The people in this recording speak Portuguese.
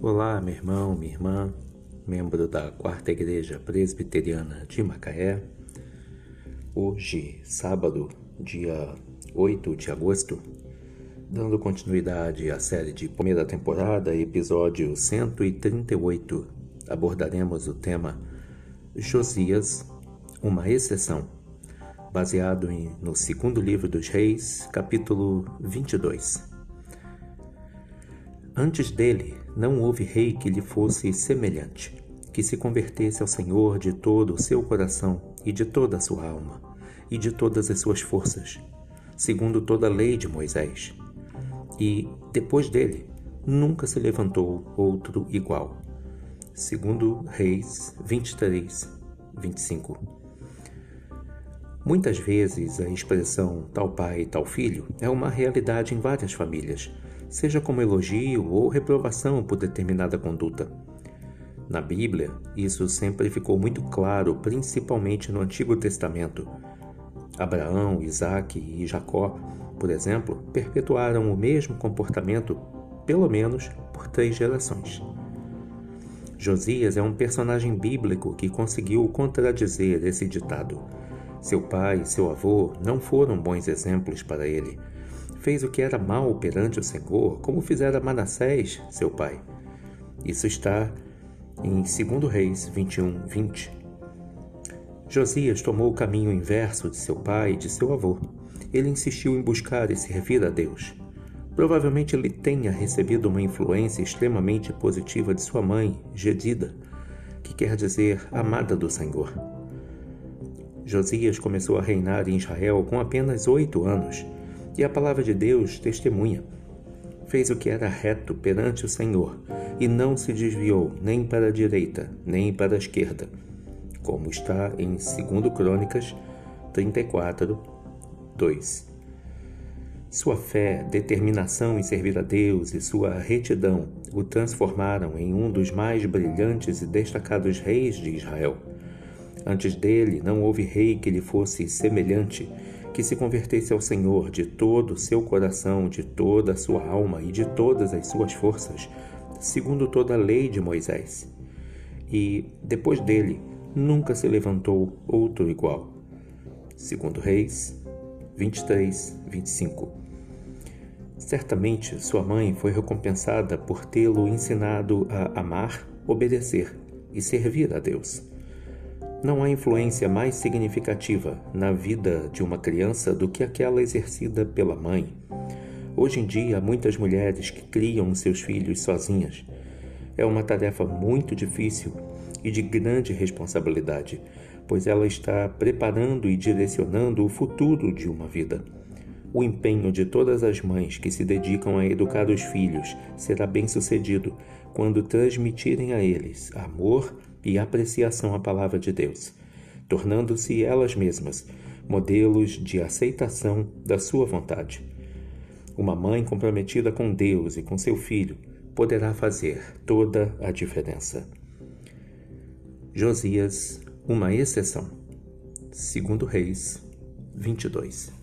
Olá, meu irmão, minha irmã, membro da Quarta Igreja Presbiteriana de Macaé. Hoje, sábado, dia 8 de agosto, dando continuidade à série de primeira temporada, episódio 138, abordaremos o tema Josias, uma exceção, baseado em, no segundo livro dos Reis, capítulo 22. Antes dele, não houve rei que lhe fosse semelhante, que se convertesse ao Senhor de todo o seu coração e de toda a sua alma, e de todas as suas forças, segundo toda a lei de Moisés. E, depois dele, nunca se levantou outro igual. Segundo Reis 23, 25. Muitas vezes a expressão tal pai, tal filho é uma realidade em várias famílias seja como elogio ou reprovação por determinada conduta. Na Bíblia, isso sempre ficou muito claro, principalmente no Antigo Testamento. Abraão, Isaac e Jacó, por exemplo, perpetuaram o mesmo comportamento pelo menos por três gerações. Josias é um personagem bíblico que conseguiu contradizer esse ditado. Seu pai e seu avô não foram bons exemplos para ele fez o que era mal perante o Senhor, como fizera Manassés, seu pai. Isso está em 2 Reis 21, 20. Josias tomou o caminho inverso de seu pai e de seu avô. Ele insistiu em buscar e servir a Deus. Provavelmente ele tenha recebido uma influência extremamente positiva de sua mãe, Gedida, que quer dizer amada do Senhor. Josias começou a reinar em Israel com apenas oito anos e a palavra de Deus testemunha. Fez o que era reto perante o Senhor e não se desviou nem para a direita, nem para a esquerda, como está em 2 Crônicas 34, 2. Sua fé, determinação em servir a Deus e sua retidão o transformaram em um dos mais brilhantes e destacados reis de Israel. Antes dele não houve rei que lhe fosse semelhante que se convertesse ao Senhor de todo o seu coração, de toda a sua alma e de todas as suas forças, segundo toda a lei de Moisés. E, depois dele, nunca se levantou outro igual. Segundo Reis 23, 25. Certamente sua mãe foi recompensada por tê-lo ensinado a amar, obedecer e servir a Deus. Não há influência mais significativa na vida de uma criança do que aquela exercida pela mãe. Hoje em dia, há muitas mulheres que criam seus filhos sozinhas. É uma tarefa muito difícil e de grande responsabilidade, pois ela está preparando e direcionando o futuro de uma vida. O empenho de todas as mães que se dedicam a educar os filhos será bem-sucedido quando transmitirem a eles amor e apreciação à palavra de Deus, tornando-se elas mesmas modelos de aceitação da sua vontade. Uma mãe comprometida com Deus e com seu filho poderá fazer toda a diferença. Josias, uma exceção. Segundo Reis 22.